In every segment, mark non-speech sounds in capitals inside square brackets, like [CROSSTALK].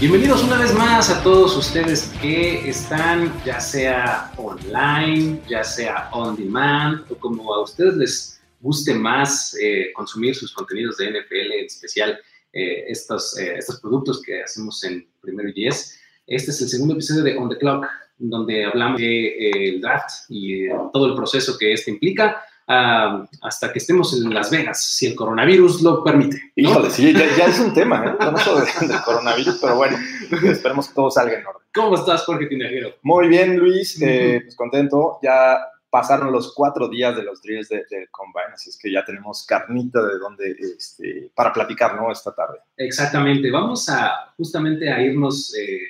Bienvenidos una vez más a todos ustedes que están ya sea online, ya sea on demand o como a ustedes les guste más eh, consumir sus contenidos de NFL, en especial eh, estos, eh, estos productos que hacemos en Primero y Diez. Este es el segundo episodio de On the Clock, donde hablamos del draft y todo el proceso que este implica. Uh, hasta que estemos en Las Vegas, si el coronavirus lo permite. ¿no? Híjole, sí, ya, ya, es un tema, ¿eh? No solo del coronavirus, pero bueno, esperemos que todo salga en orden. ¿Cómo estás, Jorge Tinajero? Muy bien, Luis, eh, pues contento. Ya pasaron los cuatro días de los drills del de Combine, así es que ya tenemos carnita de donde, este, para platicar, ¿no? Esta tarde. Exactamente, vamos a justamente a irnos eh,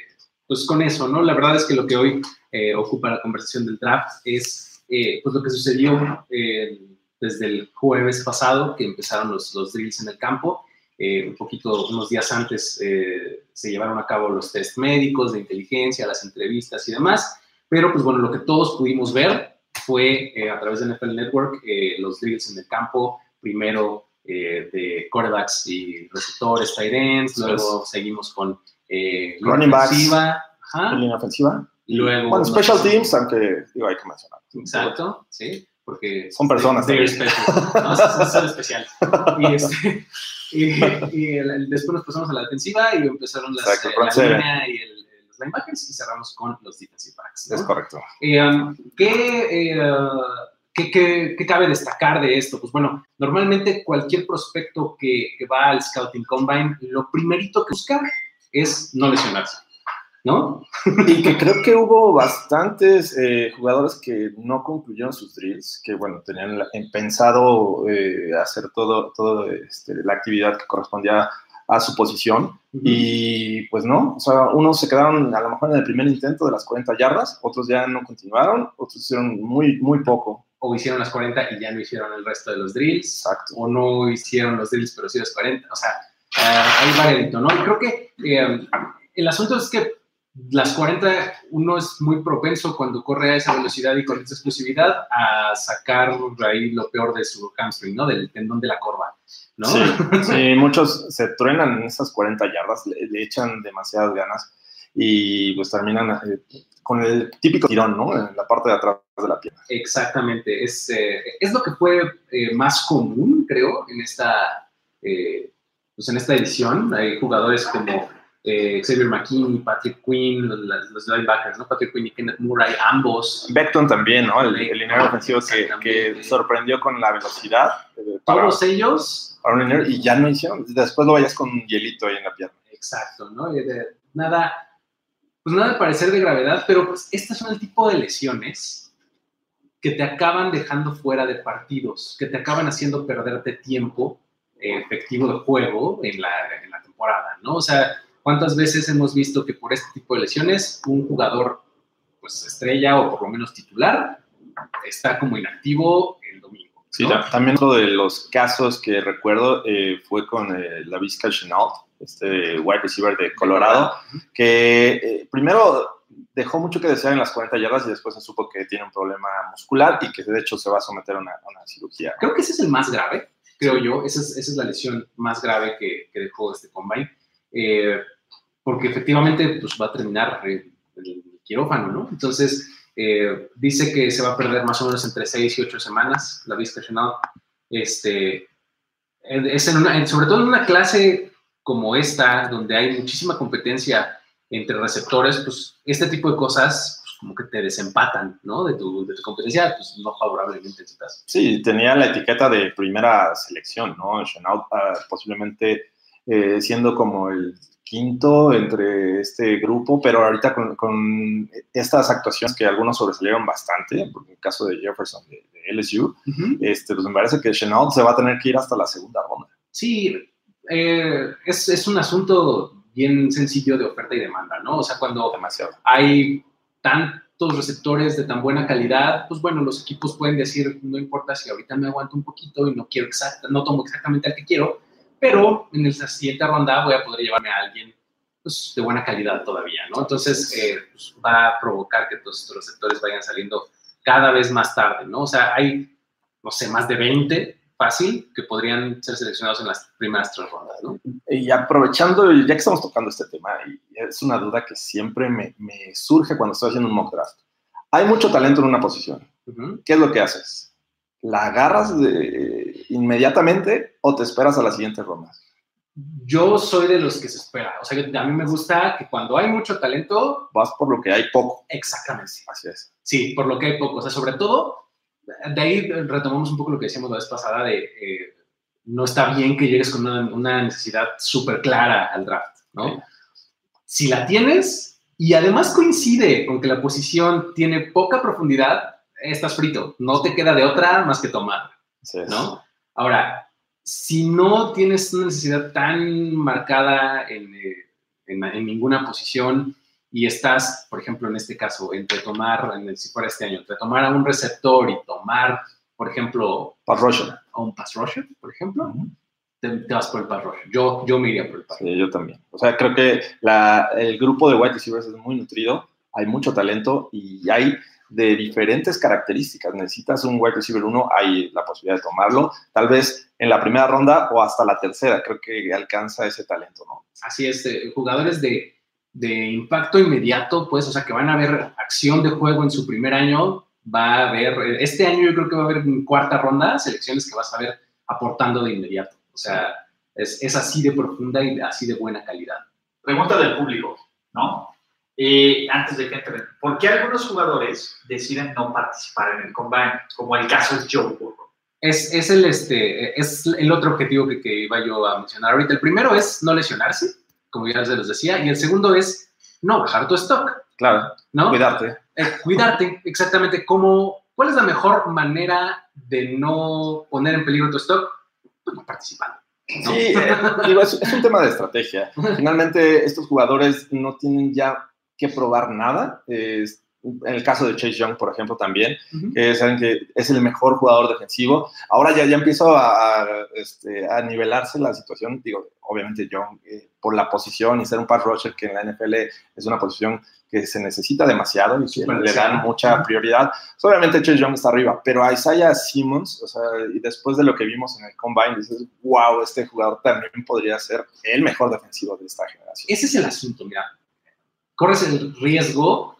pues con eso, ¿no? La verdad es que lo que hoy eh, ocupa la conversación del draft es eh, pues lo que sucedió eh, desde el jueves pasado, que empezaron los, los drills en el campo. Eh, un poquito, unos días antes se llevaron a cabo los test médicos de inteligencia, las entrevistas y demás. Pero, pues bueno, lo que todos pudimos ver fue a través de NFL Network los drills en el campo, primero de quarterbacks y receptores, tight ends, luego seguimos con running ofensiva, línea ofensiva. Luego, bueno, special teams, aunque digo, hay que mencionar. Exacto, sí, porque son personas. Special, ¿no? son [LAUGHS] especial. Y, este, y, y el, después nos pasamos a la defensiva y empezaron las, Exacto, eh, la línea y el, los linebackers y cerramos con los defensive backs. ¿no? Es correcto. Eh, um, ¿qué, eh, ¿qué, qué, qué, cabe destacar de esto? Pues bueno, normalmente cualquier prospecto que, que va al Scouting Combine, lo primerito que busca es no lesionarse. ¿No? y que creo que hubo bastantes eh, jugadores que no concluyeron sus drills, que bueno, tenían pensado eh, hacer todo, todo este, la actividad que correspondía a su posición y pues no, o sea, unos se quedaron a lo mejor en el primer intento de las 40 yardas, otros ya no continuaron, otros hicieron muy, muy poco. O hicieron las 40 y ya no hicieron el resto de los drills. Exacto. O no hicieron los drills, pero sí los 40. O sea, uh, hay variedito, ¿no? Y creo que eh, el asunto es que las 40 uno es muy propenso cuando corre a esa velocidad y con esa exclusividad a sacar ahí lo peor de su hamstring, ¿no? Del tendón de la corva, ¿no? Sí, [LAUGHS] sí muchos se truenan en esas 40 yardas, le, echan demasiadas ganas y pues terminan eh, con el típico tirón, ¿no? En la parte de atrás de la pierna. Exactamente, es, eh, es lo que fue eh, más común, creo, en esta, pues en esta edición. Hay jugadores como eh, Xavier McKinney, Patrick Quinn, los, los, linebackers, ¿no? Patrick Quinn y Kenneth Murray, ambos. Beckton también, ¿no? El, el liniero ofensivo que, que, sorprendió con la velocidad. Eh, para, Todos ellos. Para un liniero, y ya no hicieron. Después lo vayas con un hielito ahí en la pierna. Exacto, ¿no? Nada, pues nada de parecer de gravedad, pero pues estas son el tipo de lesiones que te acaban dejando fuera de partidos, que te acaban haciendo perderte tiempo eh, efectivo de juego en la, en la temporada, ¿no? O sea, ¿Cuántas veces hemos visto que por este tipo de lesiones un jugador, pues estrella o por lo menos titular, está como inactivo el domingo? Sí, también uno de los casos que recuerdo eh, fue con eh, la Vizca Chenault, este wide receiver de Colorado, que eh, primero dejó mucho que desear en las 40 yardas y después se supo que tiene un problema muscular y que de hecho se va a someter a una, una cirugía. Creo que ese es el más grave, creo yo. Esa es, esa es la lesión más grave que, que dejó este combine. Eh, porque efectivamente pues, va a terminar el, el quirófano, ¿no? Entonces, eh, dice que se va a perder más o menos entre 6 y 8 semanas la vista final. Este, es en una, sobre todo en una clase como esta, donde hay muchísima competencia entre receptores, pues este tipo de cosas pues, como que te desempatan, ¿no? De tu, de tu competencia, pues no favorablemente en este caso. Sí, tenía la etiqueta de primera selección, ¿no? Chenault uh, posiblemente eh, siendo como el quinto entre este grupo, pero ahorita con, con, estas actuaciones que algunos sobresalieron bastante, por el caso de Jefferson de, de LSU, uh -huh. este, pues me parece que Chenault se va a tener que ir hasta la segunda ronda. Sí, eh, es, es, un asunto bien sencillo de oferta y demanda, ¿no? O sea, cuando Demasiado. hay tantos receptores de tan buena calidad, pues bueno, los equipos pueden decir, no importa si ahorita me aguanto un poquito y no quiero exacta, no tomo exactamente al que quiero, pero en la siguiente ronda voy a poder llevarme a alguien pues, de buena calidad todavía, ¿no? Entonces, eh, pues, va a provocar que todos estos receptores vayan saliendo cada vez más tarde, ¿no? O sea, hay, no sé, más de 20 fácil que podrían ser seleccionados en las primeras tres rondas, ¿no? Y aprovechando, ya que estamos tocando este tema, y es una duda que siempre me, me surge cuando estoy haciendo un mock draft. Hay mucho talento en una posición. ¿Qué es lo que haces? ¿La agarras de, inmediatamente o te esperas a las siguientes rondas? Yo soy de los que se espera. O sea, a mí me gusta que cuando hay mucho talento... Vas por lo que hay poco. Exactamente. Así es. Sí, por lo que hay poco. O sea, sobre todo de ahí retomamos un poco lo que decíamos la vez pasada de eh, no está bien que llegues con una, necesidad súper clara al draft, ¿no? Si la tienes y además coincide con que la posición tiene poca profundidad, estás frito, no te queda de otra más que tomar, ¿no? Ahora, si no tienes una necesidad tan marcada en, eh, en ninguna posición, y estás, por ejemplo, en este caso, entre tomar, en el, si fuera este año, entre tomar a un receptor y tomar, por ejemplo, pass rusher. un pass rusher, por ejemplo, te, vas por el pass rusher. Yo, yo me iría por el pass rusher. Sí, yo también. O sea, creo que la, el grupo de wide receivers es muy nutrido, hay mucho talento y hay de diferentes características. Necesitas un wide receiver uno, hay la posibilidad de tomarlo, tal vez en la primera ronda o hasta la tercera, creo que alcanza ese talento, ¿no? Así es, eh, jugadores de de impacto inmediato, pues, o sea, que van a ver acción de juego en su primer año, va a haber, este año yo creo que va a haber en cuarta ronda selecciones que vas a ver aportando de inmediato. O sea, es, es así de profunda y así de buena calidad. Pregunta del público, ¿no? Eh, antes de que entren, ¿por qué algunos jugadores deciden no participar en el combine, como el caso es Joe Burrow? Es, es, el, este, es el otro objetivo que, que iba yo a mencionar ahorita. El primero es no lesionarse como ya se los decía, y el segundo es no bajar tu stock. Claro, ¿no? Cuidarte. Eh, cuidarte, exactamente. ¿Cómo, ¿Cuál es la mejor manera de no poner en peligro tu stock? Pues no participando. Sí, eh, digo, es, un tema de estrategia. [LAUGHS] Finalmente, estos jugadores no tienen ya que probar nada. Es, en el caso de Chase Young, por ejemplo, también, que saben que es el mejor jugador defensivo. Ahora ya, ya empiezo a, este, a nivelarse la situación. Digo, obviamente Young, eh, por la posición y ser un pass rusher, que en la NFL es una posición que se necesita demasiado y que le dan mucha prioridad. Pues, obviamente Chase Young está arriba, pero a Isaiah Simmons, o sea, y después de lo que vimos en el Combine, dices, wow, este jugador también podría ser el mejor defensivo de esta generación. Ese es el asunto, mira. Corres el riesgo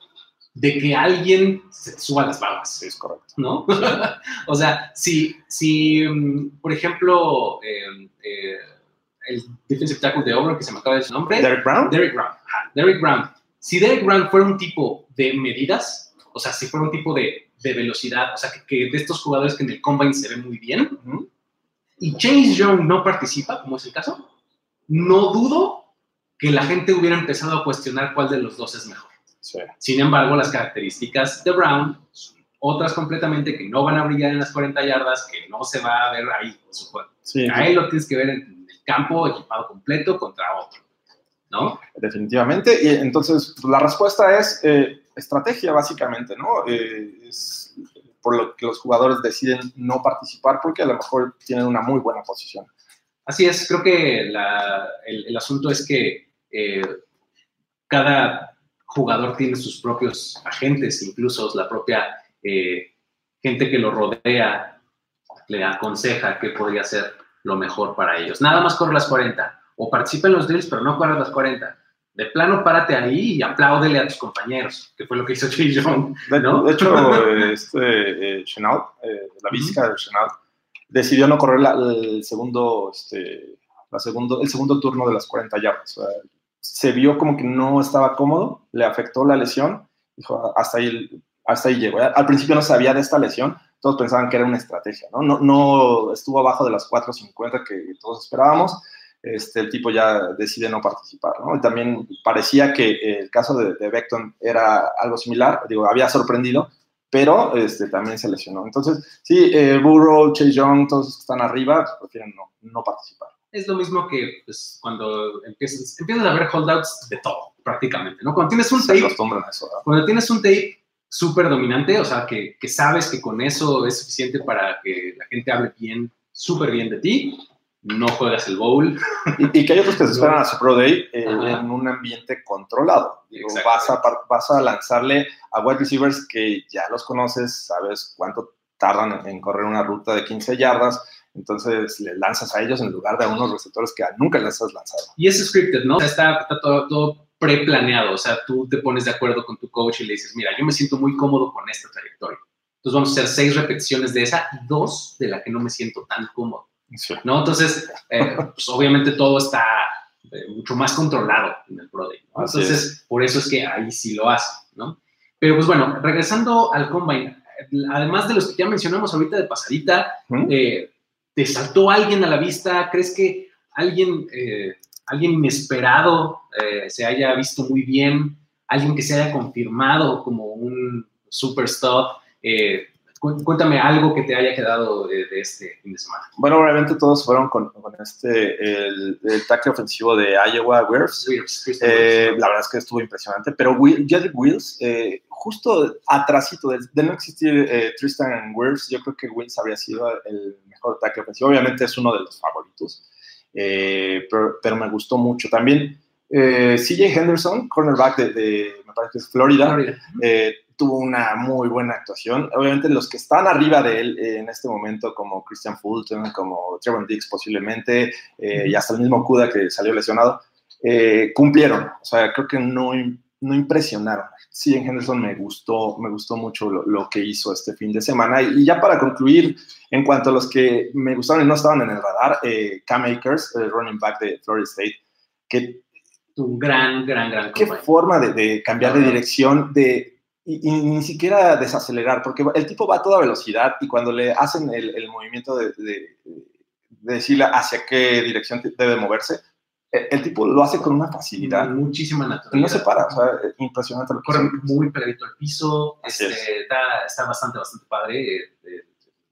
de que alguien se suba las barbas. Es correcto. ¿No? [LAUGHS] o sea, si, si mm, por ejemplo, eh, eh, el defensive tackle de Auburn, que se me acaba de decir nombre. Derek Brown. Derek Brown. Derek Brown. Si Derek Brown fuera un tipo de medidas, o sea, si fuera un tipo de, de velocidad, o sea, que, de estos jugadores que en el combine se ven muy bien, y James Young no participa, como es el caso, no dudo que la gente hubiera empezado a cuestionar cuál de los dos es mejor. Sin embargo, las características de Brown son otras completamente que no van a brillar en las 40 yardas, que no se va a ver ahí su juego. Ahí lo tienes que ver en el campo equipado completo contra otro. ¿No? Definitivamente. Y entonces, pues, la respuesta es eh, estrategia, básicamente, ¿no? Eh, es por lo que los jugadores deciden no participar porque a lo mejor tienen una muy buena posición. Así es, creo que el, el, asunto es que eh, cada jugador tiene sus propios agentes, incluso la propia eh, gente que lo rodea le aconseja qué podría ser lo mejor para ellos. Nada más corre las 40 o participa en los drills, pero no corre las 40. De plano, párate ahí y apláudele a tus compañeros, que fue lo que hizo Jay Young. ¿no? De, hecho, [LAUGHS] este, eh, Chenault, eh, la física de Chenault, decidió no correr el, segundo, este, la segundo, el segundo turno de las 40 yardas. Se vio como que no estaba cómodo, le afectó la lesión, dijo, hasta ahí hasta ahí llegó. Al principio no sabía de esta lesión, todos pensaban que era una estrategia, ¿no? No, no estuvo abajo de las 4.50 que todos esperábamos. Este, el tipo ya decide no participar, también parecía que el caso de, de Beckton era algo similar, digo, había sorprendido, pero este, también se lesionó. Entonces, sí, eh, Burrow, Chase Young, todos están arriba, pues, prefieren no, no participar. Es lo mismo que pues, cuando empiezas, empiezas a ver holdouts de todo, prácticamente, ¿no? Cuando tienes un tape, eso, cuando tienes un tape súper dominante, o sea, que, que, sabes que con eso es suficiente para que la gente hable bien, súper bien de ti, no juegas el bowl. Y, que hay otros que se [LAUGHS] esperan a su Pro Day eh, en un ambiente controlado. vas, a, vas a lanzarle a wide receivers que ya los conoces, sabes cuánto tardan en correr una ruta de 15 yardas, entonces le lanzas a ellos en lugar de a unos receptores que nunca les has lanzado. Y es scripted, ¿no? está, está todo, todo preplaneado, o sea, tú te pones de acuerdo con tu coach y le dices, mira, yo me siento muy cómodo con esta trayectoria. Entonces vamos a hacer seis repeticiones de esa y dos de la que no me siento tan cómodo. ¿no? Entonces, eh, pues obviamente todo está eh, mucho más controlado en el Pro Day, Entonces, por eso es que ahí sí lo hace, ¿no? Pero pues bueno, regresando al Combine, además de los que ya mencionamos ahorita de pasadita, eh, ¿te saltó alguien a la vista? ¿Crees que alguien, alguien inesperado se haya visto muy bien? ¿Alguien que se haya confirmado como un superstar? Cuéntame algo que te haya quedado de, este fin de semana. Bueno, obviamente todos fueron con, este, el, el tackle ofensivo de Iowa, Wirfs. Eh, la verdad es que estuvo impresionante, pero Will, Jedrick Wills, eh, justo atrásito de, no existir eh, Tristan Wirfs, yo creo que Wills habría sido el mejor tackle ofensivo. Obviamente es uno de los favoritos, pero, me gustó mucho. También CJ Henderson, cornerback de, me parece que es Florida. Florida tuvo una muy buena actuación. Obviamente los que están arriba de él eh, en este momento, como Christian Fulton, como Trevor Dix posiblemente, eh, y hasta el mismo Kuda que salió lesionado, eh, cumplieron. O sea, creo que no, no impresionaron. Sí, en Henderson me gustó, me gustó mucho lo, que hizo este fin de semana. Y, ya para concluir, en cuanto a los que me gustaron y no estaban en el radar, Cam Akers, el running back de Florida State, que... Un gran, gran, gran. Qué forma de, de cambiar de dirección, de, y, ni siquiera desacelerar, porque el tipo va a toda velocidad y cuando le hacen el, movimiento de, de, decirle hacia qué dirección debe moverse, el, tipo lo hace con una facilidad. Muchísima naturaleza. Y no se para, o sea, impresionante lo que Corre muy pegadito al piso, este, está, está, bastante, bastante padre eh, eh,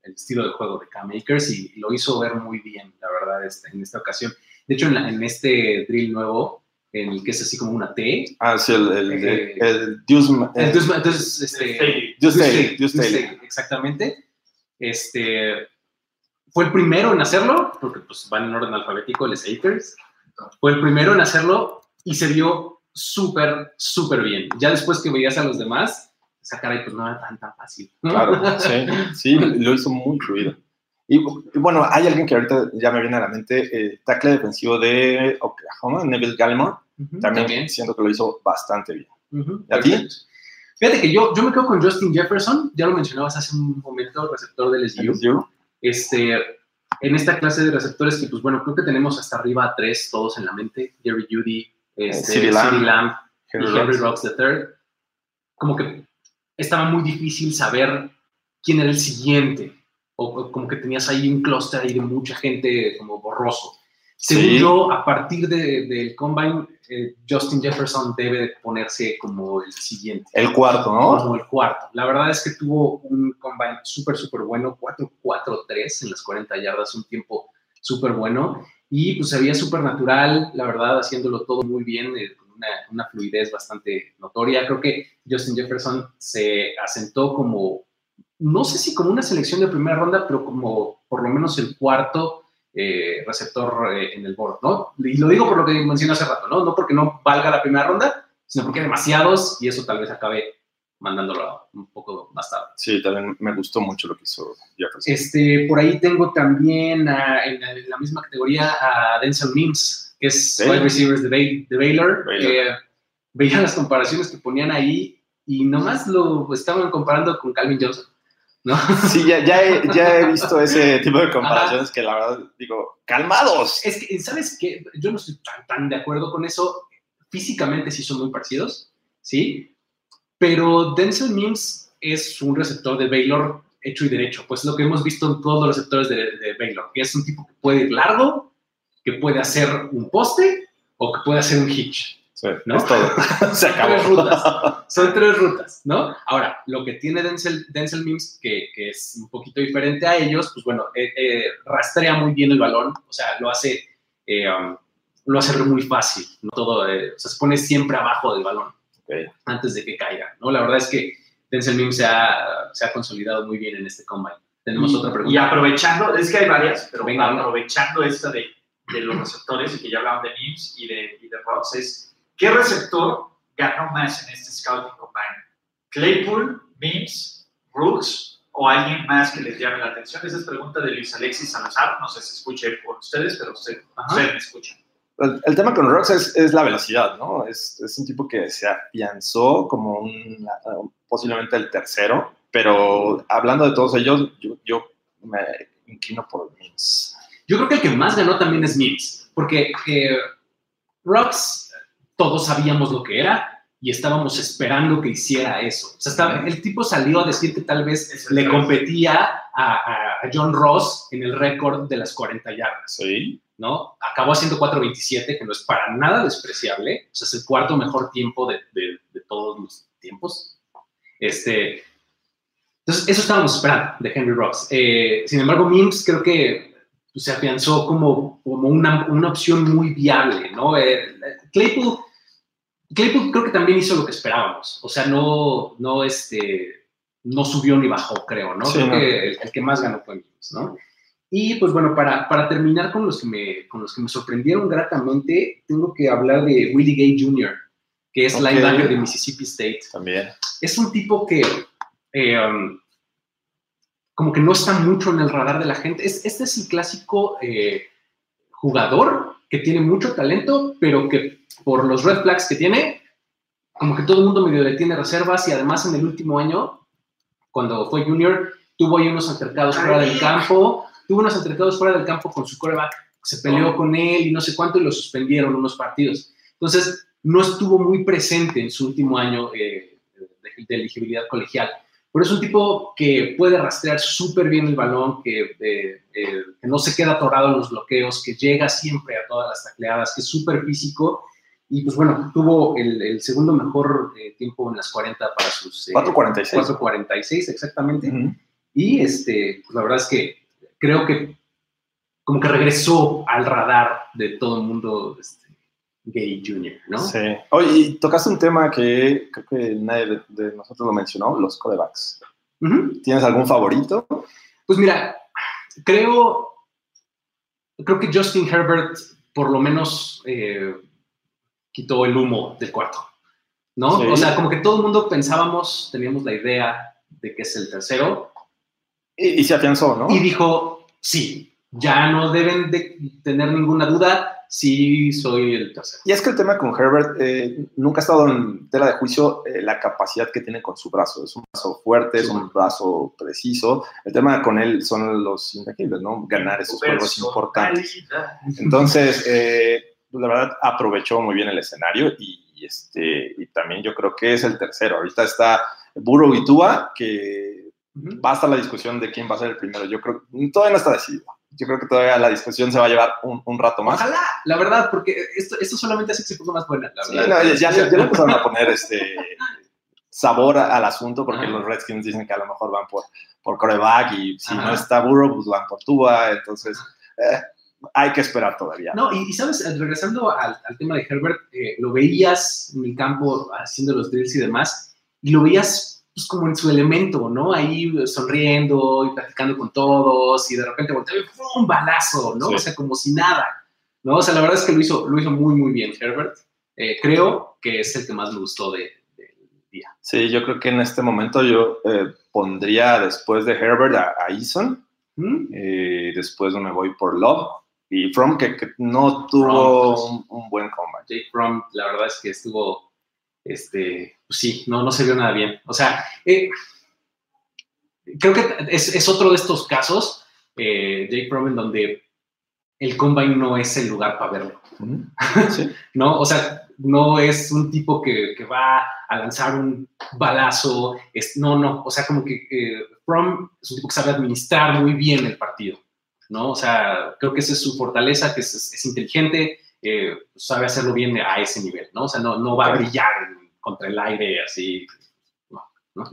el estilo de juego de Cam Makers y lo hizo ver muy bien, la verdad, este, en esta ocasión. De hecho, en, en este drill nuevo, en el que es así como una T. Ah, sí, el, el, eh, el, entonces, este, exactamente. Este, fue el primero en hacerlo, porque pues van en orden alfabético, el Akers. Fue el primero en hacerlo y se vio súper, súper bien. Ya después que veías a los demás, esa cara pues no era tan, tan fácil. Claro, sí, sí, [LAUGHS] lo hizo muy fluido. Y, bueno, hay alguien que ahorita ya me viene a la mente, eh, tackle defensivo de Oklahoma, Neville Gallimore, también, siento que lo hizo bastante bien. ¿Y a ti? Fíjate que yo, yo me quedo con Justin Jefferson, ya lo mencionabas hace un momento, receptor del SU. Este, en esta clase de receptores que, pues bueno, creo que tenemos hasta arriba a tres todos en la mente, Jerry Judy, este, Lamb, y Henry Rocks III. Como que estaba muy difícil saber quién era el siguiente o como que tenías ahí un clúster ahí de mucha gente como borroso. Según yo, a partir del de, Combine, eh, Justin Jefferson debe ponerse como el siguiente. El cuarto, ¿no? Como el cuarto. La verdad es que tuvo un Combine súper, súper bueno, 4-4-3 en las 40 yardas, un tiempo súper bueno. Y pues se veía súper natural, la verdad, haciéndolo todo muy bien, eh, con una, una fluidez bastante notoria. Creo que Justin Jefferson se asentó como no sé si como una selección de primera ronda, pero como por lo menos el cuarto eh, receptor eh, en el board, ¿no? Y lo digo por lo que mencioné hace rato, ¿no? No porque no valga la primera ronda, sino porque hay demasiados y eso tal vez acabe mandándolo un poco más tarde. Sí, también me gustó mucho lo que hizo Jefferson. Este, por ahí tengo también en, la, misma categoría a Denzel Mims, que es wide receivers de, Baylor. Baylor. veía las comparaciones que ponían ahí y nomás lo estaban comparando con Calvin Johnson. ¿No? [LAUGHS] Sí, ya, ya, he, ya he [LAUGHS] visto ese tipo de comparaciones que la verdad digo, calmados. Es que, ¿sabes qué? Yo no estoy tan, tan de acuerdo con eso. Físicamente sí son muy parecidos, ¿sí? Pero Denzel Mims es un receptor de Baylor hecho y derecho, pues lo que hemos visto en todos los receptores de, de Baylor, que es un tipo que puede ir largo, que puede hacer un poste o que puede hacer un hitch. ¿No? Es todo. [LAUGHS] Se acabó. Tres rutas. Son tres rutas, ¿no? Ahora, lo que tiene Denzel, Denzel Mims, que, que es un poquito diferente a ellos, pues bueno, eh, eh, rastrea muy bien el balón, o sea, lo hace eh, um, lo hace muy fácil, ¿no? Todo, eh, o sea, se pone siempre abajo del balón antes de que caiga, ¿no? La verdad es que Denzel Mims se ha, se ha consolidado muy bien en este combine. Tenemos otra pregunta. Y aprovechando, es que hay varias, pero Venga, aprovechando esta de, de, los receptores y que ya hablaban de Mims y de, y de Ross, es ¿qué receptor ganó más en este Scouting Combine? ¿Claypool, Mims, Brooks o alguien más que les llame la atención? Esa es pregunta de Luis Alexis Salazar. No sé si escuche por ustedes, pero usted, usted me escucha. El, tema con Rocks es, la velocidad, ¿no? Es, es, un tipo que se afianzó como un, posiblemente el tercero, pero hablando de todos ellos, yo, yo me inclino por Mims. Yo creo que el que más ganó también es Mims, porque eh, Rocks todos sabíamos lo que era y estábamos esperando que hiciera eso. O sea, estaba, el tipo salió a decir que tal vez le competía a, a John Ross en el récord de las 40 yardas. Sí. ¿no? Acabó haciendo 4.27, que no es para nada despreciable, o sea, es el cuarto mejor tiempo de, de, todos los tiempos. Este, entonces, eso estábamos esperando de Henry Rocks. Eh, sin embargo, Mims creo que pues, se afianzó como, como una, una opción muy viable, ¿no? Eh, Claypool, Claypool creo que también hizo lo que esperábamos, o sea, no, no, este, no subió ni bajó, creo, ¿no? creo que el, el, que más ganó fue Mims, ¿no? Y pues bueno, para, para terminar con los, que me, con los que me sorprendieron gratamente, tengo que hablar de Willie Gay Jr., que es linebacker de Mississippi State. También. Es un tipo que eh, um, como que no está mucho en el radar de la gente. Es, este es el clásico eh, jugador que tiene mucho talento, pero que por los red flags que tiene, como que todo el mundo medio le tiene reservas y además en el último año, cuando fue junior, tuvo ahí unos altercados fuera del campo tuvo unos altercados fuera del campo con su coreback, se peleó con él y no sé cuánto y lo suspendieron unos partidos. Entonces, no estuvo muy presente en su último año eh, de, elegibilidad colegial. Pero es un tipo que puede rastrear súper bien el balón, que, eh, eh, que, no se queda atorado en los bloqueos, que llega siempre a todas las tacleadas, que es súper físico. Y pues bueno, tuvo el, segundo mejor tiempo en las 40 para sus... 4.46. 4.46 exactamente. Y este, pues la verdad es que creo que como que regresó al radar de todo el mundo este, gay junior, ¿no? Sí. Oye, y tocaste un tema que creo que nadie de, nosotros lo mencionó, los corebacks. ¿Tienes algún favorito? Pues mira, creo, creo que Justin Herbert por lo menos eh, quitó el humo del cuarto, ¿no? O sea, como que todo el mundo pensábamos, teníamos la idea de que es el tercero, y, se afianzó, ¿no? Y dijo, sí, ya no deben de tener ninguna duda, sí soy el tercero. Y es que el tema con Herbert eh, nunca ha estado en tela de juicio eh, la capacidad que tiene con su brazo. Es un brazo fuerte, es un brazo preciso. El tema con él son los intangibles, ¿no? Ganar esos juegos importantes. Entonces, eh, pues, la verdad, aprovechó muy bien el escenario y, este, y también yo creo que es el tercero. Ahorita está Burrow y Tua, que basta la discusión de quién va a ser el primero. Yo creo que todavía no está decidido. Yo creo que todavía la discusión se va a llevar un, un rato más. Ojalá, la verdad, porque esto, esto solamente hace que se ponga más buena. La sí, no, ya, ya, le empezaron a poner este [LAUGHS] sabor al asunto porque los Redskins dicen que a lo mejor van por, por coreback y si no está Burrow, pues van por Tua. Entonces, eh, hay que esperar todavía. No, y, sabes, regresando al, al tema de Herbert, eh, lo veías en el campo haciendo los drills y demás, y lo veías pues, como en su elemento, ¿no? Ahí sonriendo y platicando con todos y de repente voltea y un balazo, ¿no? O sea, como si nada, ¿no? O sea, la verdad es que lo hizo, lo hizo muy, muy bien Herbert. Eh, creo que es el que más me gustó del día. Sí, yo creo que en este momento yo eh, pondría después de Herbert a, a Eason, ¿Mm? eh, después me voy por Love y From, que, no tuvo pues. un, buen combate. Jake From, la verdad es que estuvo, este, pues sí, no, no se vio nada bien. O sea, eh, creo que es, otro de estos casos, eh, Jake Fromm, en donde el combine no es el lugar para verlo. [LAUGHS] ¿No? O sea, no es un tipo que, va a lanzar un balazo. Es, no, no. O sea, como que eh, Fromm es un tipo que sabe administrar muy bien el partido. ¿No? O sea, creo que esa es su fortaleza, que es, inteligente, sabe hacerlo bien a ese nivel, ¿no? O sea, no, no va a brillar en contra el aire, así. [LAUGHS]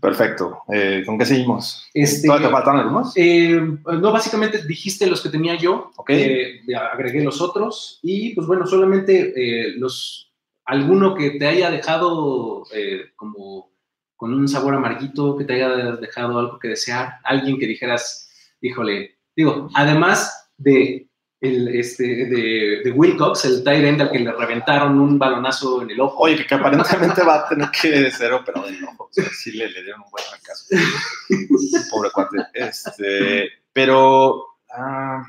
Perfecto. Eh, ¿Con qué seguimos? Este, ¿Todavía te faltan algunos? Eh, no, básicamente dijiste los que tenía yo, Ok. eh, agregué los otros y pues bueno, solamente eh, los alguno que te haya dejado eh, como con un sabor amarguito, que te haya dejado algo que desear, alguien que dijeras, híjole, digo, además de el, este, de, de Wilcox, el tight end al que le reventaron un balonazo en el ojo. Oye, que, que aparentemente va a tener que ser operado del ojo. O sea, sí le, le dieron un buen caso. [LAUGHS] Pobre cuate. Este, pero ah,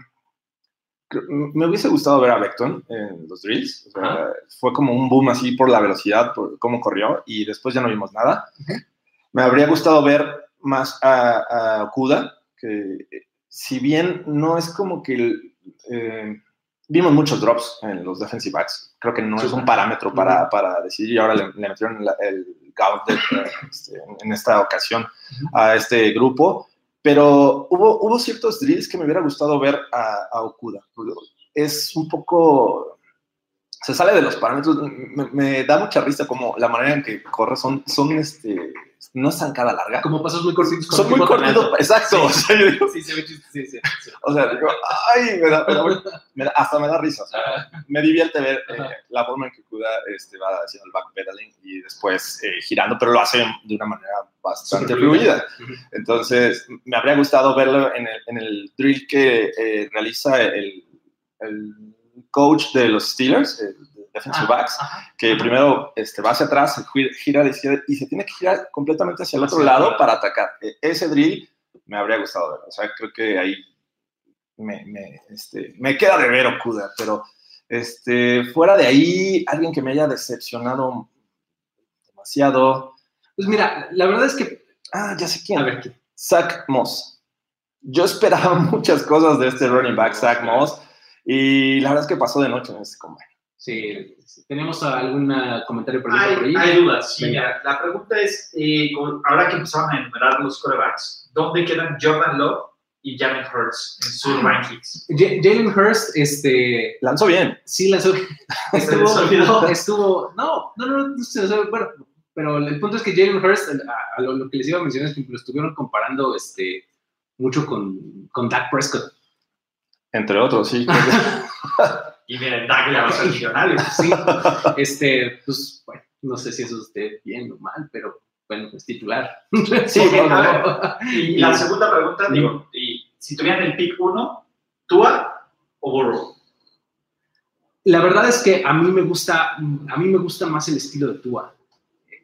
me hubiese gustado ver a Beckton en los drills. O sea, fue como un boom así por la velocidad, por cómo corrió, y después ya no vimos nada. Me habría gustado ver más a, a Okuda, que eh, si bien no es como que el, eh, vimos muchos drops en los defensive backs, creo que no es un parámetro para, para decidir y ahora le, le metieron la- el gauntlet eh, este, en- en esta ocasión a este grupo, pero hubo, hubo ciertos drills que me hubiera gustado ver a, a Okuda. Es un poco... Se sale de los parámetros, me, me da mucha risa como la manera en que corre, son, son este, no es zancada larga. Como pasos muy cortitos. Son muy cortitos, exacto. O sea, yo digo, Sí, sí, sí, sí. o sea, digo, ay, me da, me hasta me da risa. o sea, me divierte ver eh, la forma en que Kuda este, va haciendo el backpedaling y después eh, girando, pero lo hace de una manera bastante Súper fluida. Entonces, me habría gustado verlo en el, en el drill que eh, realiza el, el coach de los Steelers, el defensive backs, que primero este, va hacia atrás, gira a la izquierda y se tiene que girar completamente hacia el otro lado para atacar. E- Ese drill me habría gustado ver. O sea, creo que ahí me, me, este, me queda de ver Okuda, pero este, fuera de ahí, alguien que me haya decepcionado demasiado. Pues mira, la verdad es que. Ah, ya sé quién. A ver, ¿qué? Zach Moss. Yo esperaba [LAUGHS] muchas cosas de este running back, Zach Moss, y la verdad es que pasó de noche en este combine. Sí. ¿tenemos algún comentario por Hay, ahí? hay dudas. Sí, mira, la pregunta es, eh, ahora que empezaron a enumerar los corebacks, ¿dónde quedan Jordan Love y Jalen Hurts en sus rankings? Ja- Jalen Hurst, este, Lanzó bien. sí lanzó. [LAUGHS] Se les olvidó. Estuvo, estuvo, no, no, no, no bueno, pero el punto es que Jalen Hurst, a, a lo, lo que les iba a mencionar es que lo estuvieron comparando, este, mucho con, con Dak Prescott. Entre otros, sí. [LAUGHS] [LAUGHS] Y miren, Dak ya va a ser millonario. Sí, [LAUGHS] este, pues, bueno, no sé si eso esté bien o mal, pero bueno, es titular. Sí, Por a favor. Y la segunda pregunta, digo, y si tuvieran el pick 1, ¿Tua o Burrow? La verdad es que a mí me gusta, a mí me gusta más el estilo de Tua.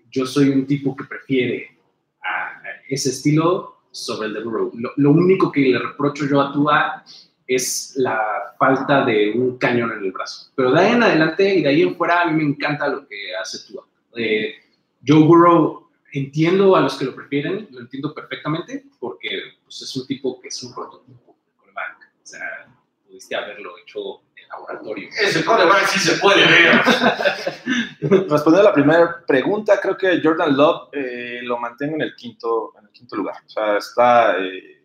Yo soy un tipo que prefiere a ese estilo sobre el de Burrow. Lo, lo único que le reprocho yo a Tua es la falta de un cañón en el brazo. Pero de ahí en adelante y de ahí en fuera a mí me encanta lo que hace Tua. Eh, Joe Burrow entiendo a los que lo prefieren, lo entiendo perfectamente porque pues, es un tipo que es un prototipo de quarterback. O sea, pudiste haberlo hecho en laboratorio. Ese coreback sí se puede ver. [LAUGHS] Respondiendo a la primera pregunta, creo que Jordan Love eh, lo mantengo en el quinto, en el quinto lugar. O sea, está. eh,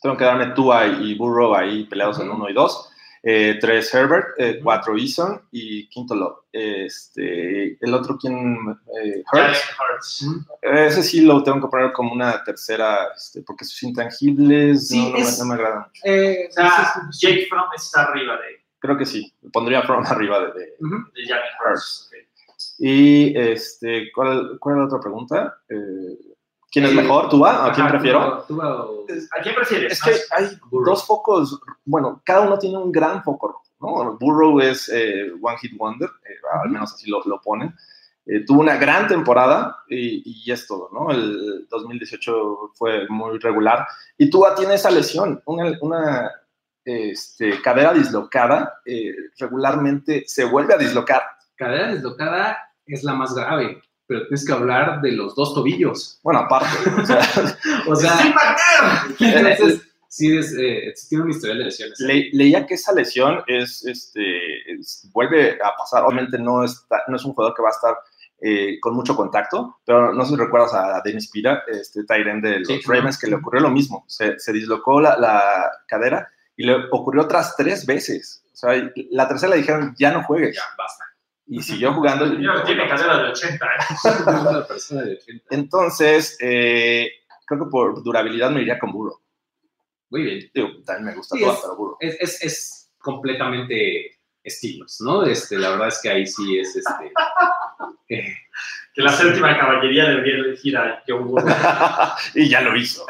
tengo que darme Tua y Burrow ahí peleados en Ujú. uno y dos. Eh, tres Herbert, eh, cuatro Eason y quinto Love. Este, el otro, ¿quién? Eh, Jalen Hurts. Ese sí lo tengo que poner como una tercera, este, porque sus intangibles Sí, no, no es- me, no me agradan mucho. Eh, O sea, sí, sí, sí. Jake Fromm está arriba de, Creo que sí. Pondría From [LAUGHS] arriba de, de- Ujú. de Jalen Hurts. Ok. Y este, ¿cuál, ¿cuál era la otra pregunta? Eh, ¿Quién es Eh, mejor? ¿Tú va? ¿A quién Ajá, prefiero? Tua- Tua o- ¿A quién prefieres? Es que hay Burrow. dos focos, bueno, cada uno tiene un gran foco rojo, ¿no? Burrow es eh, One Hit Wonder, eh, al menos así lo, lo ponen. Eh, tuvo una gran temporada y, y es todo, ¿no? El 2018 fue muy regular. Y Tua tiene esa lesión, una, una, este, cadera dislocada, eh, regularmente se vuelve a dislocar. cadera deslocada es la más grave, pero tienes que hablar de los dos tobillos. Bueno, aparte, o sea, [LAUGHS] entonces, sí, es, eh, tiene un historial de lesiones. Le- leía que esa lesión es, este, es- vuelve a pasar. Obviamente no, está, no es un jugador que va a estar eh, con mucho contacto, pero no sé si recuerdas a Dennis Pira, este Tyren de los Sí, Ravens, que le ocurrió lo mismo. Se, se dislocó la, la cadera y le ocurrió otras tres veces. O sea, la tercera le dijeron, ya no juegues. Ya, basta. Y siguió jugando. tiene cadera de 80, ¿eh? [LAUGHS] Entonces, eh, creo que por durabilidad me iría con Burro. Muy bien. también me gusta todo, pero Burro. Es, es, es, completamente estilos, ¿no? Este, la verdad es que ahí sí es este. [LAUGHS] Eh, que la séptima caballería debería elegir a Joe Burrow. [LAUGHS] y ya lo hizo.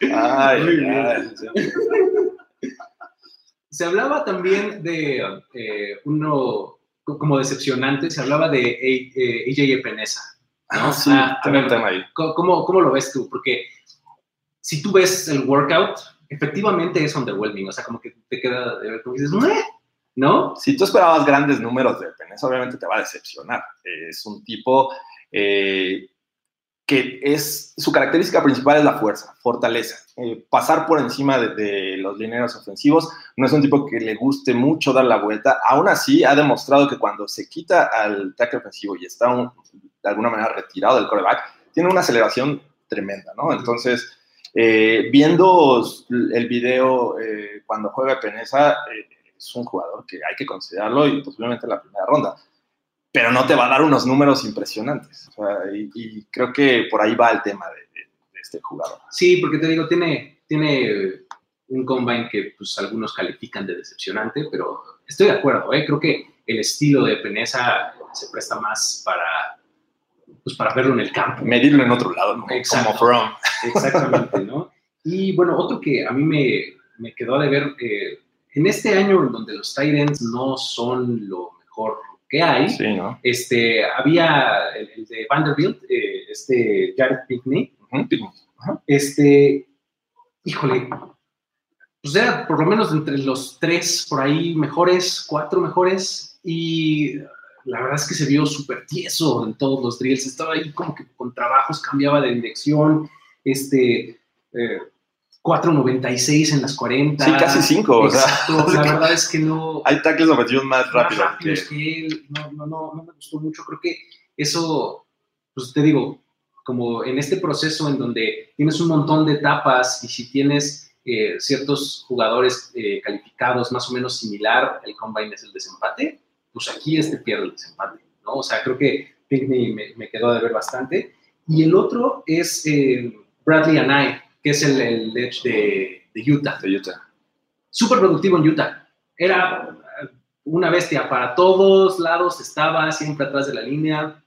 ay, ay, se hablaba también de eh, uno como decepcionante, se hablaba de AJ eh, Epinesa. Ah, sí, ah, tema ahí. ¿cómo, ¿cómo, lo ves tú? Porque si tú ves el workout, efectivamente es underwhelming, o sea, como que te queda, como dices, ¿no? Si tú esperabas grandes números de Epinesa, obviamente te va a decepcionar. Es un tipo eh, que es su característica principal es la fuerza, fortaleza. Eh, pasar por encima de, los lineros ofensivos no es un tipo que le guste mucho dar la vuelta. Aún así, ha demostrado que cuando se quita al tackle ofensivo y está de alguna manera retirado del coreback, tiene una aceleración tremenda, ¿no? Entonces, eh, viendo el video eh, cuando juega Peneza, es un jugador que hay que considerarlo y posiblemente en la primera ronda pero no te va a dar unos números impresionantes. y, creo que por ahí va el tema de, este jugador. Sí, porque te digo, tiene, tiene un combine que pues, algunos califican de decepcionante, pero estoy de acuerdo. ¿eh? Creo que el estilo de Peneza se presta más para, pues, para verlo en el campo. Medirlo en otro lado, ¿no? como From. Exactamente, ¿no? Y bueno, otro que a mí me, me quedó de ver, eh, en este año en donde los Titans no son lo mejor que hay. este, había el, de Vanderbilt, eh, este Jared Pinkney. Este, híjole, pues era por lo menos entre los tres por ahí mejores, cuatro mejores, y la verdad es que se vio súper tieso en todos los drills. Estaba ahí como que con trabajos cambiaba de dirección. Este, eh, 4.96 en las 40. Sí, casi 5. Exacto, [LAUGHS] la verdad es que no. Hay tackles ofensivos más rápidos. Más rápidos que... él. No, no, no, no me gustó mucho. Creo que eso, pues te digo, como en este proceso en donde tienes un montón de etapas y si tienes eh, ciertos jugadores eh, calificados más o menos similar, el combine es el desempate, pues aquí este pierde el desempate, ¿no? O sea, creo que Pinkney me, me quedó de ver bastante. Y el otro es eh, Bradley Anay, que es el, el Edge de, de, Utah. De Utah. Súper productivo en Utah. Era una bestia para todos lados, estaba siempre atrás de la línea,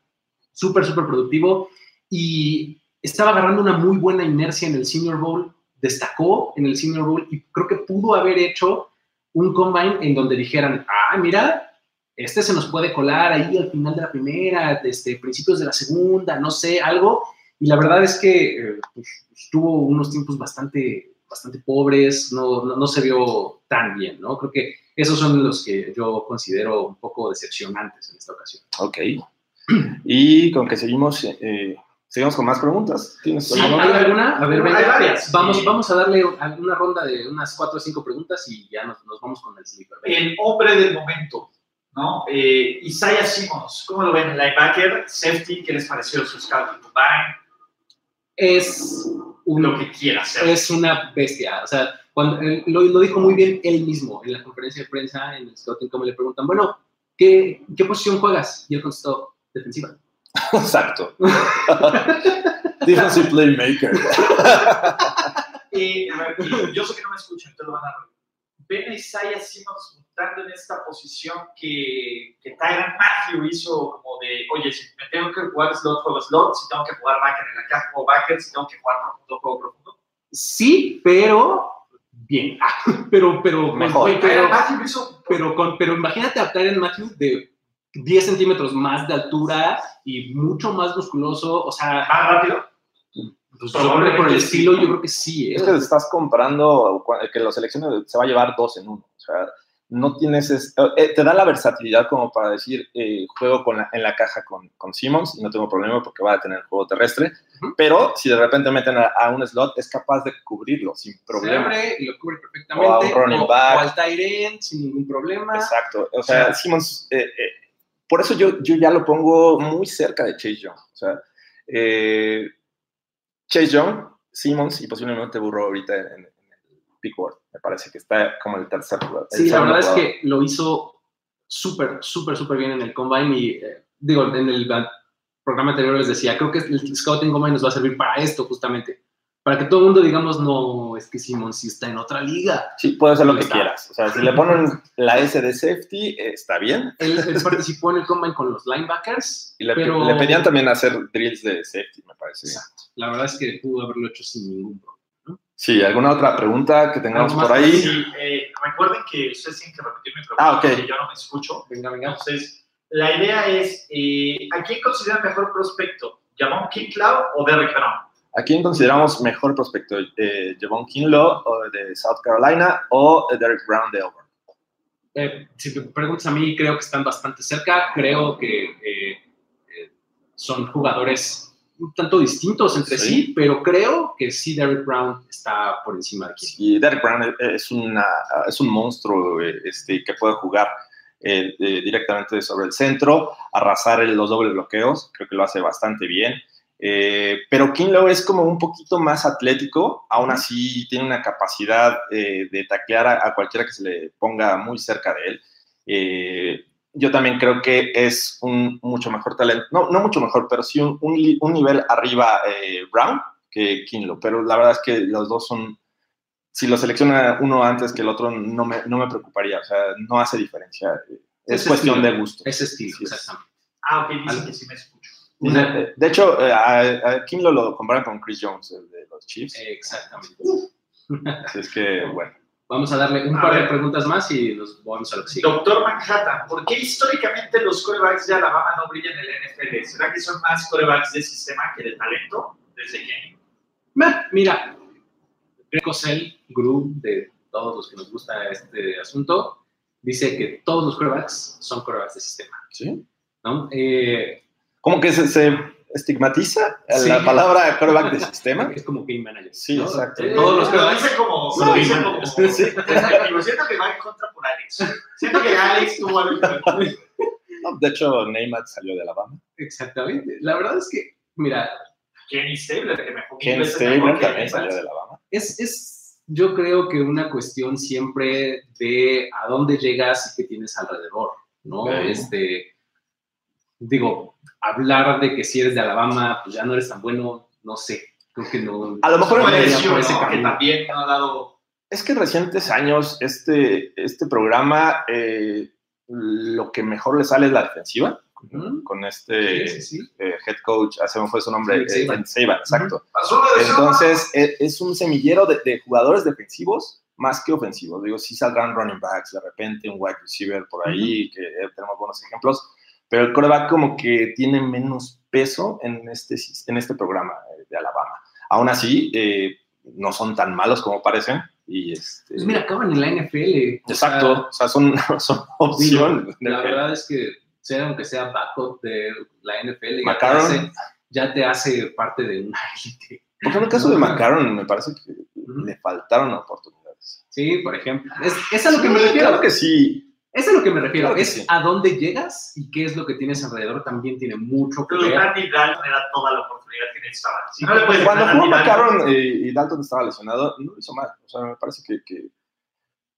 súper, súper productivo y estaba agarrando una muy buena inercia en el Senior Bowl, destacó en el Senior Bowl y creo que pudo haber hecho un combine en donde dijeran, ah, mira, este se nos puede colar ahí al final de la primera, desde principios de la segunda, no sé, algo, y la verdad es que eh, pues, tuvo unos tiempos bastante, bastante pobres, no, no, se vio tan bien, ¿no? Creo que esos son los que yo considero un poco decepcionantes en esta ocasión. Ok. Y con que seguimos, eh, seguimos con más preguntas. ¿Tienes alguna? A ver, Hay varias. Vamos, vamos a darle una ronda de unas cuatro o cinco preguntas y ya nos, nos vamos con el sleeper. El hombre del momento. ¿no? Eh, Isaiah Simmons, ¿cómo lo ven? Linebacker, safety, ¿qué les pareció su scouting combine? Es lo que quiera hacer. Es una bestia. O sea, cuando, lo, dijo muy bien él mismo en la conferencia de prensa en el scouting, como le preguntan, bueno, ¿qué, ¿qué posición juegas? Y él contestó, defensiva. [LAUGHS] Exacto. [LAUGHS] Defensive playmaker. [LAUGHS] y, a ver, yo sé que no me escuchan, te lo van a ven a Isaiah Simmons montando en esta posición que, que Tyron Matthew hizo como de, oye, si me tengo que jugar slot, juego slot, si tengo que jugar backer en la caja, juego backer, si tengo que jugar profundo, juego profundo. Sí, pero bien. [LAUGHS] pero, pero, mejor. Pero, hizo... pero, con, pero imagínate a Tyron Matthew de 10 centímetros más de altura y mucho más musculoso, o sea... ¿Más rápido? Pues por el estilo, yo creo que sí. ¿eh? Es que estás comprando que las elecciones se va a llevar dos en uno. O sea, no tienes. Eh, te da la versatilidad como para decir, eh, juego con en la caja con, con, Simmons y no tengo problema porque va a tener juego terrestre. Pero si de repente meten a, un slot, es capaz de cubrirlo sin problema. Se y lo cubre perfectamente. O a un running back. O al tight sin ningún problema. Exacto. O sea, Simmons. por eso yo, yo ya lo pongo muy cerca de Chase Young. O sea, eh, Chase Young, Simmons y posiblemente Burrow ahorita en, el pick board. Me parece que está como el tercer jugador. Sí, la verdad es que lo hizo súper, súper, súper bien en el combine y eh, digo, en el programa anterior les decía, creo que el Scouting Combine nos va a servir para esto justamente, para que todo el mundo digamos, no, es que Simon sí está en otra liga. Sí, puede hacer lo que quieras. O sea, si le ponen la S de safety, está bien. Él, participó en el combine con los linebackers. [LAUGHS] Y le, le pedían también hacer drills de safety, me parece. Exacto. La verdad es que pudo haberlo hecho sin ningún problema. Sí, ¿alguna otra pregunta que tengamos por ahí? Sí, eh, recuerden que ustedes tienen que repetir mi pregunta ah, okay. porque yo no me escucho. Venga, venga. Entonces, la idea es, eh, ¿a quién consideran mejor prospecto? ¿Javon Kinlaw o Derek Brown? ¿A quién consideramos mejor prospecto? Eh, ¿Javon Kinlaw de South Carolina o Derek Brown de Auburn? Eh, si me preguntas a mí, creo que están bastante cerca. Creo que son jugadores un tanto distintos entre sí. pero creo que sí Derek Brown está por encima de aquí. Sí, Derek Brown es, una, es un monstruo este, que puede jugar eh, eh, directamente sobre el centro, arrasar los dobles bloqueos, creo que lo hace bastante bien. Eh, pero Kinlow es como un poquito más atlético, aún así tiene una capacidad de taclear a, cualquiera que se le ponga muy cerca de él yo también creo que es un mucho mejor talento, no, no mucho mejor, pero sí un, un, nivel arriba eh, Brown que Kinlo, pero la verdad es que los dos son, si lo selecciona uno antes que el otro, no me, no me preocuparía, o sea, no hace diferencia, es, cuestión de gusto. Es estilo, exactamente. Ah, ok, dice que sí me escucho. De, hecho, eh, a, Kinlo lo comparan con Chris Jones, el de los Chiefs. Exactamente. Así es que, bueno. Vamos a darle un par de preguntas más y nos vamos a lo que sigue. Doctor Manhattan, ¿por qué históricamente los corebacks de Alabama no brillan en el NFL? ¿Será que son más corebacks de sistema que de talento? ¿Desde qué? Mira, Greco Cell, guru de todos los que nos gusta este asunto, dice que todos los corebacks son corebacks de sistema. ¿Sí? ¿no? Eh, como que se, se estigmatiza la palabra coreback de sistema. Es como game manager. Sí, exacto. Todos los corebacks dicen como. Lo dicen como. Sí. [LAUGHS] siento que va en contra por Alex. Siento que Alex tuvo algo no, De hecho, Neymar salió de Alabama. Exactamente. La verdad es que, mira. Kenny Stabler, que mejor. Kenny Stabler también salió de Alabama. Es, es, yo creo que una cuestión siempre de a dónde llegas y qué tienes alrededor, ¿no? Este. Digo, hablar de que si eres de Alabama, pues ya no eres tan bueno, no sé. Creo que no. A lo mejor por ese que también ha dado. Es que en recientes años este, este programa eh, lo que mejor le sale es la defensiva. Con este eh, head coach, hace fue su nombre, eh, exacto. Entonces, e, es, un semillero de, de, jugadores defensivos más que ofensivos. Digo, sí saldrán running backs de repente, un wide receiver por ahí, que tenemos buenos ejemplos, pero el coreback como que tiene menos peso en este, en este programa eh, de Alabama. Aún así, eh, no son tan malos como parecen. Y este, pues mira, acaban en la NFL. Exacto, o sea, son, [LAUGHS] son opción. La verdad es que, sea aunque sea backup de la NFL, ya te, hace, parte de una [LAUGHS] élite. Porque en el caso de McCarron, me parece que le faltaron oportunidades. Sí, por ejemplo. Es, es a lo que me refiero. Claro que sí. Eso es a lo que me refiero. es a dónde llegas y qué es lo que tienes alrededor también tiene mucho que ver. Pero Dalton era toda la oportunidad que necesitaba. Cuando jugó McCarron y Dalton estaba lesionado, no hizo mal. O sea, me parece que, que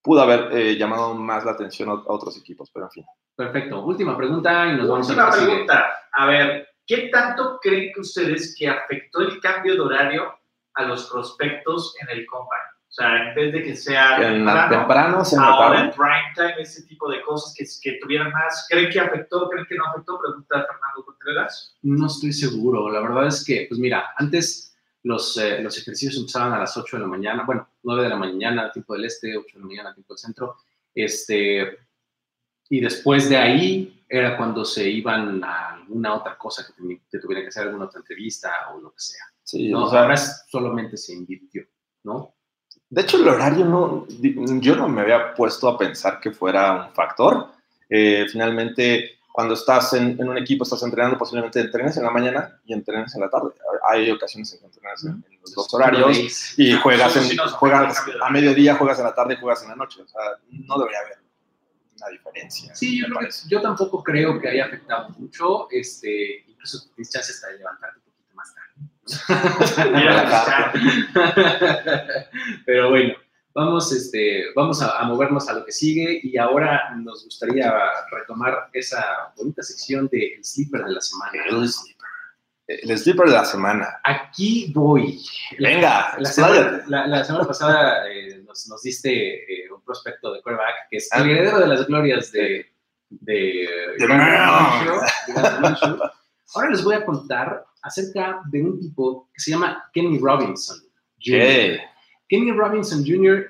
pudo haber eh, llamado más la atención a, otros equipos, pero en fin. Perfecto. Última pregunta y nos vamos Última a Última pregunta. A ver, ¿qué tanto creen que ustedes que afectó el cambio de horario a los prospectos en el combine? O sea, en vez de que sea en temprano, temprano se ahora en prime time, ese tipo de cosas que, que tuvieran más, ¿creen que afectó? ¿Creen que no afectó? Pregunta Fernando Contreras. No estoy seguro. La verdad es que, pues mira, antes los, eh, los ejercicios empezaban a las 8 de la mañana, bueno, 9 de la mañana, tiempo del este, 8 de la mañana, tiempo del centro. Este, y después de ahí era cuando se iban a alguna otra cosa que, que tuviera que hacer, alguna otra entrevista o lo que sea. Sí, ¿no? ahora solamente se invirtió, ¿no? De hecho, el horario no, yo no me había puesto a pensar que fuera un factor. Eh, finalmente, cuando estás en, un equipo, estás entrenando, posiblemente entrenes en la mañana y entrenes en la tarde. Hay ocasiones en que entrenas en, los dos horarios y juegas, en, juegas a mediodía, juegas en la tarde y juegas en la noche. O sea, no debería haber una diferencia. Sí, yo, yo tampoco creo que haya afectado mucho. Este, incluso mis chances hasta de levantarte [LAUGHS] Pero bueno, vamos, este, vamos a, movernos a lo que sigue y ahora nos gustaría retomar esa bonita sección del de sleeper de la semana. El sleeper. El sleeper de la semana. Aquí voy. Venga, la, semana, la, semana, pasada eh, nos, nos, diste eh, un prospecto de quarterback que es el ah. heredero de las glorias de... de, de, Ahora les voy a contar acerca de un tipo que se llama Kenny Robinson. Kenny Robinson Jr.,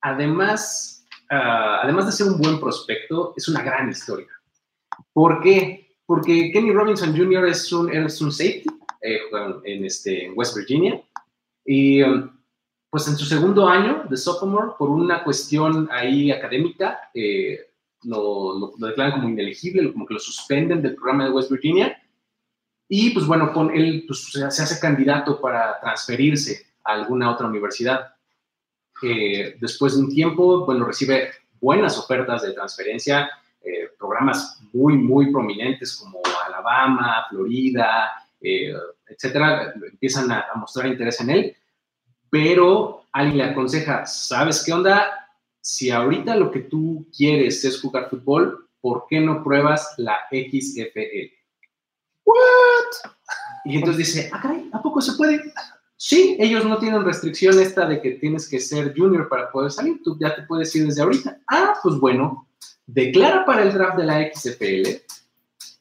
además, ah, además de ser un buen prospecto, es una gran historia. ¿Por qué? Porque Kenny Robinson Jr. es un, es un safety eh, en, este, en West Virginia y um, pues en su segundo año de sophomore, por una cuestión ahí académica, eh, lo, lo, declaran como inelegible, como que lo suspenden del programa de West Virginia. Y pues bueno, con él pues, se hace candidato para transferirse a alguna otra universidad. Eh, después de un tiempo, bueno, recibe buenas ofertas de transferencia, eh, programas muy, muy prominentes como Alabama, Florida, eh, etcétera, empiezan a, mostrar interés en él, pero alguien le aconseja, ¿sabes qué onda? Si ahorita lo que tú quieres es jugar fútbol, ¿por qué no pruebas la XFL? ¿What? Y entonces dice, ah, ¿a poco se puede? Sí, ellos no tienen restricción esta de que tienes que ser junior para poder salir, tú ya te puedes ir desde ahorita. Ah, pues bueno, declara para el draft de la XFL,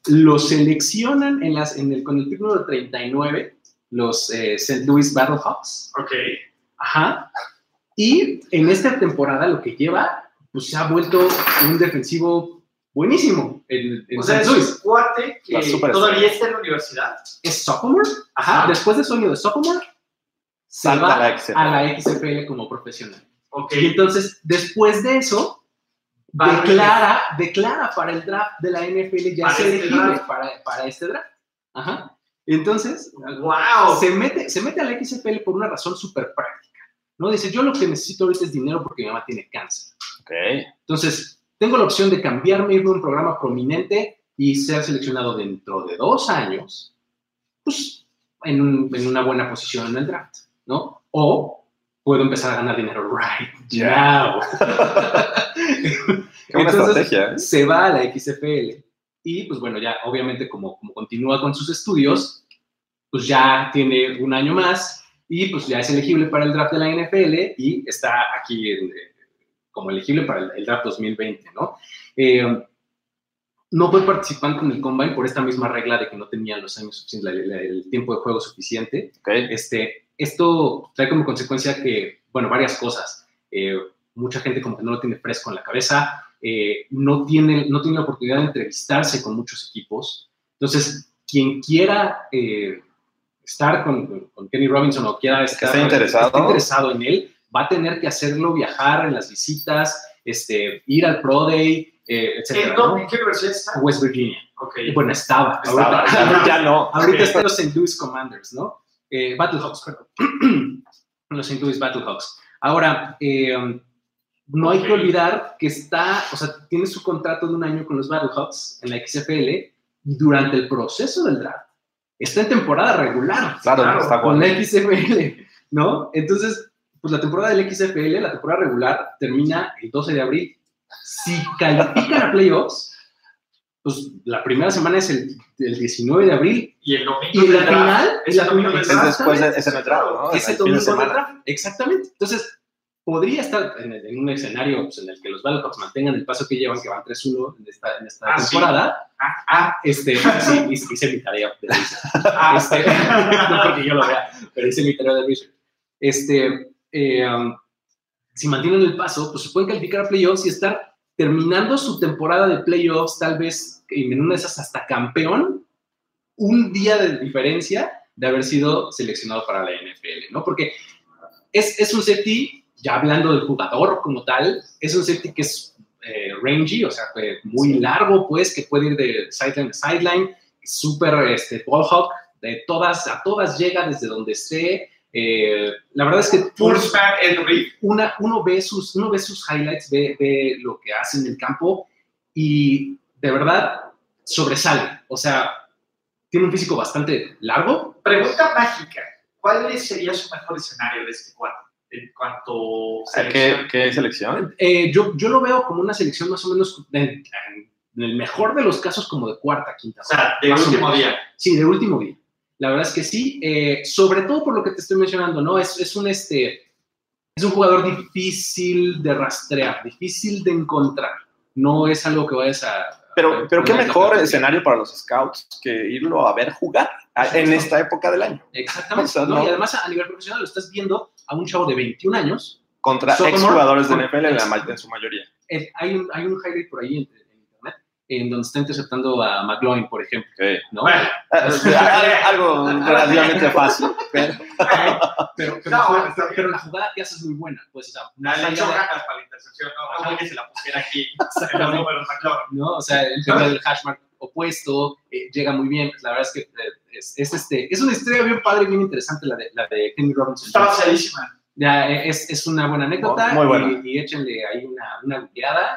lo seleccionan en las, en el, con el pick número 39, los eh, St. Louis Battlehawks. Ok. Ajá. Y en esta temporada lo que lleva, pues se ha vuelto un defensivo buenísimo en, en o sea, es un cuate que todavía está en la universidad. Es sophomore. Ajá. Después de su año de sophomore, salva a la, XFL. como profesional. Okay. Y entonces, después de eso, declara, declara para el draft de la NFL ya es este elegible para, para, este draft. Ajá. Entonces, wow. se, mete, se mete a la XFL por una razón súper práctica. ¿no? Dice, yo lo que necesito ahorita es dinero porque mi mamá tiene cáncer. Okay. Entonces, tengo la opción de cambiarme, irme a un programa prominente y ser seleccionado dentro de dos años, pues, en, en una buena posición en el draft. ¿no? O puedo empezar a ganar dinero right now. [LAUGHS] [LAUGHS] Entonces, ¿eh? se va a la XFL y pues bueno, ya obviamente como, como continúa con sus estudios, pues ya tiene un año más y pues ya es elegible para el draft de la NFL y está aquí eh, como elegible para el, draft 2020, ¿no? Eh, no fue participante en el Combine por esta misma regla de que no tenía los años suficientes, el, tiempo de juego suficiente. Este, esto trae como consecuencia que, bueno, varias cosas. Eh, mucha gente como que no lo tiene fresco en la cabeza, eh, no, tiene, no tiene la oportunidad de entrevistarse con muchos equipos. Entonces, quien quiera eh, estar con, Kenny Robinson o quiera estar interesado. interesado en él, va a tener que hacerlo viajar en las visitas, este, ir al Pro Day, eh, etc. ¿En, qué universidad está? West Virginia. Okay. Bueno, estaba. estaba ya, no. [LAUGHS] Ahorita están los St. Louis Commanders, ¿no? Eh, Battlehawks, perdón. [CLEARS THROAT] los St. Louis Battlehawks. Ahora, eh, no hay que olvidar que está, o sea, tiene su contrato de un año con los Battlehawks en la XFL y durante el proceso del draft está en temporada regular. Claro, está con la XFL, ¿no? Entonces, pues la temporada del XFL, la temporada regular, termina el 12 de abril. Si califican a playoffs, pues la primera semana es el, 19 de abril. Y el domingo. Y la final es el domingo Es después de, es el ¿no? Es el, domingo de Exactamente. Entonces, podría estar en, un escenario pues, en el que los Battlehawks mantengan el paso que llevan, que van 3-1 en esta, en esta ah, temporada. Ah, ah, este, sí, hice mi tarea de ah. este, [LAUGHS] [LAUGHS] no porque yo lo vea, pero hice mi tarea de research. Este, eh, si mantienen el paso, pues se pueden calificar a playoffs y estar terminando su temporada de playoffs, tal vez en una de esas hasta campeón, un día de diferencia de haber sido seleccionado para la NFL, ¿no? Porque es, es un safety, ya hablando del jugador como tal, es un safety que es eh, rangy, o sea, muy largo, pues, que puede ir de sideline a sideline, súper este, ball hawk, de todas, a todas llega desde donde esté, eh, la verdad es que una, uno, ve sus, uno ve sus highlights, ve, lo que hace en el campo y de verdad sobresale. O sea, tiene un físico bastante largo. Pregunta mágica. ¿Cuál sería su mejor escenario de este cuadro? en cuanto ¿A ¿Qué, ¿Qué, selección? Eh, yo, yo lo veo como una selección más o menos, en, el mejor de los casos, como de cuarta, quinta. O sea, de último día. Sí, de último día. La verdad es que sí, eh, sobre todo por lo que te estoy mencionando, ¿no? Es, es un, este, es un jugador difícil de rastrear, difícil de encontrar. No es algo que vayas a... Pero, pero qué mejor escenario para los scouts que irlo a ver jugar en esta época del año. Exactamente. Y además a nivel profesional lo estás viendo a un chavo de 21 años. Contra exjugadores de NFL en, su mayoría. Hay un, hay un highlight por ahí en, donde está interceptando a McLaurin, por ejemplo. ¿no? Bueno, [LAUGHS] algo relativamente fácil. Pero, pero, pero, la jugada que haces es muy buena. Pues, o sea, no le hecho ganas para la intercepción, no, no que se la pusiera aquí [LAUGHS] en los números McLaurin. No, o sea, el tema del hashmark opuesto, eh, llega muy bien. La verdad es que eh, es, este, es una historia bien padre, bien interesante la de, la de Kenny Robinson. Está basadísima. Ya, es, es, una buena anécdota. Muy, buena. Y, y, échenle ahí una, una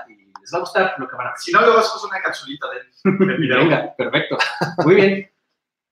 y les va a gustar lo que van a ver. Si no, luego hacemos una capsulita de, video. [LAUGHS] Venga, perfecto. Muy bien.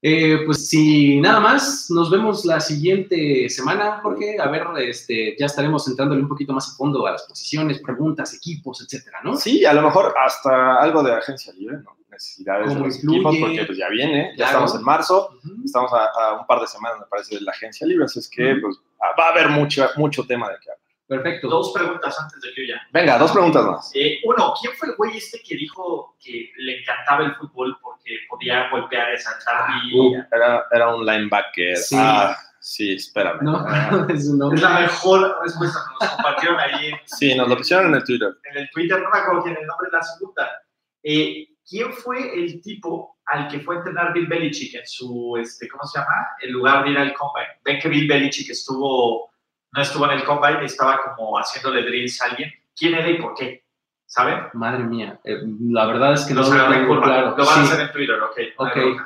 Eh, pues si nada más, nos vemos la siguiente semana, Jorge. A ver, este, ya estaremos entrándole un poquito más a fondo a las posiciones, preguntas, equipos, etcétera, ¿no? Sí, a lo mejor hasta algo de agencia libre, ¿no? necesidades de los equipos, porque pues ya viene, ya estamos en marzo, estamos a, un par de semanas, me parece, de la agencia libre, así es que pues, va a haber mucho, mucho tema de qué hablar. Perfecto. Dos preguntas antes de que yo ya. Venga, dos preguntas más. Eh, uno, ¿quién fue el güey este que dijo que le encantaba el fútbol porque podía golpear y saltar? Uh, era, era un linebacker. Sí. Ah, sí, espérame. No, ah. [LAUGHS] es, es, la mejor respuesta que nos compartieron ahí. Sí, nos lo pusieron en el Twitter. En el Twitter, no me acuerdo quién, el nombre de la segunda. Eh, ¿quién fue el tipo al que fue a entrenar Bill Belichick en su, este, ¿cómo se llama? En lugar de ir al combine. Ven que Bill Belichick estuvo, no estuvo en el combine, estaba como haciéndole drills a alguien. ¿Quién era y por qué? ¿Saben? Madre mía, eh, la verdad es que no, lo tengo claro. Lo van a hacer en Twitter, ok. okay.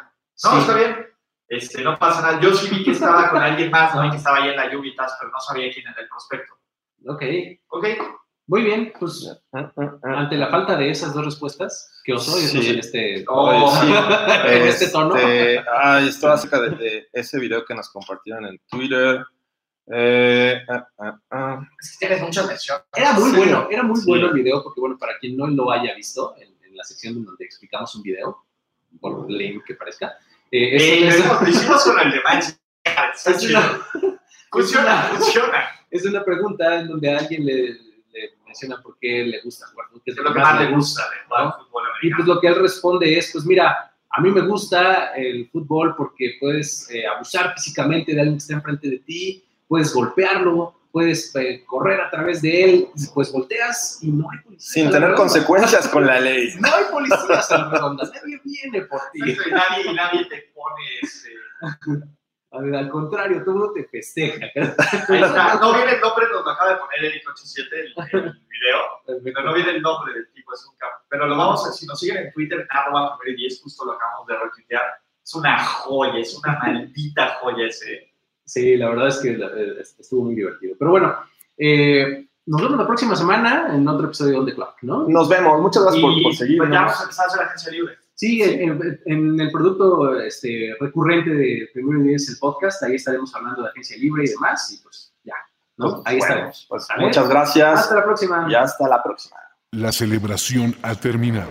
No, está bien. Este, no pasa nada. Yo sí vi que estaba con alguien más, ¿no? que estaba ahí en la lluvia pero no sabía quién era el prospecto. Ok. Ok. Muy bien, pues ante la falta de esas dos respuestas, que os oye en este, oh, [LAUGHS] en este tono. Este, ah, esto acerca de, ese video que nos compartieron en Twitter. Eh, ah, ah, ah. Es que tienes mucha mención. Era muy bueno, era muy bueno el video, porque bueno, para quien no lo haya visto, en, la sección donde explicamos un video, por lame que parezca. Eh, eh, es, lo hicimos con el de Funciona, funciona. Es una pregunta en donde alguien le menciona por qué le gusta jugar fútbol. es lo que más le gusta de jugar fútbol Y pues lo que él responde es, pues mira, a mí me gusta el fútbol porque puedes eh, abusar físicamente de alguien que está enfrente de ti, puedes golpearlo, puedes eh, correr a través de él, pues volteas y no hay policía. Sin tener consecuencias con la ley. No hay policías [LAUGHS] redondas, nadie viene por ti. y, nadie, y nadie te pone ese... al contrario, todo mundo te festeja. No viene el nombre, nos lo acaba de poner Eric 87 el, el video, pero no viene el nombre del tipo, es un campo. Pero lo vamos a, si nos siguen en Twitter, arroba 10, justo lo acabamos de retuitear. Es una joya, es una maldita joya ese. Sí, la verdad es que eh, estuvo muy divertido. Pero bueno, eh, nos vemos la próxima semana en otro episodio de On The Clock, ¿no? Nos vemos, muchas gracias por, por seguirnos. Pues ya vamos a empezar a hacer agencia libre. Sí, en, el producto este, recurrente de Primero y Diez, el podcast, ahí estaremos hablando de agencia libre y demás, y pues ya, ¿no? Ahí estaremos. Pues, muchas gracias. Hasta la próxima. Y hasta la próxima. La celebración ha terminado.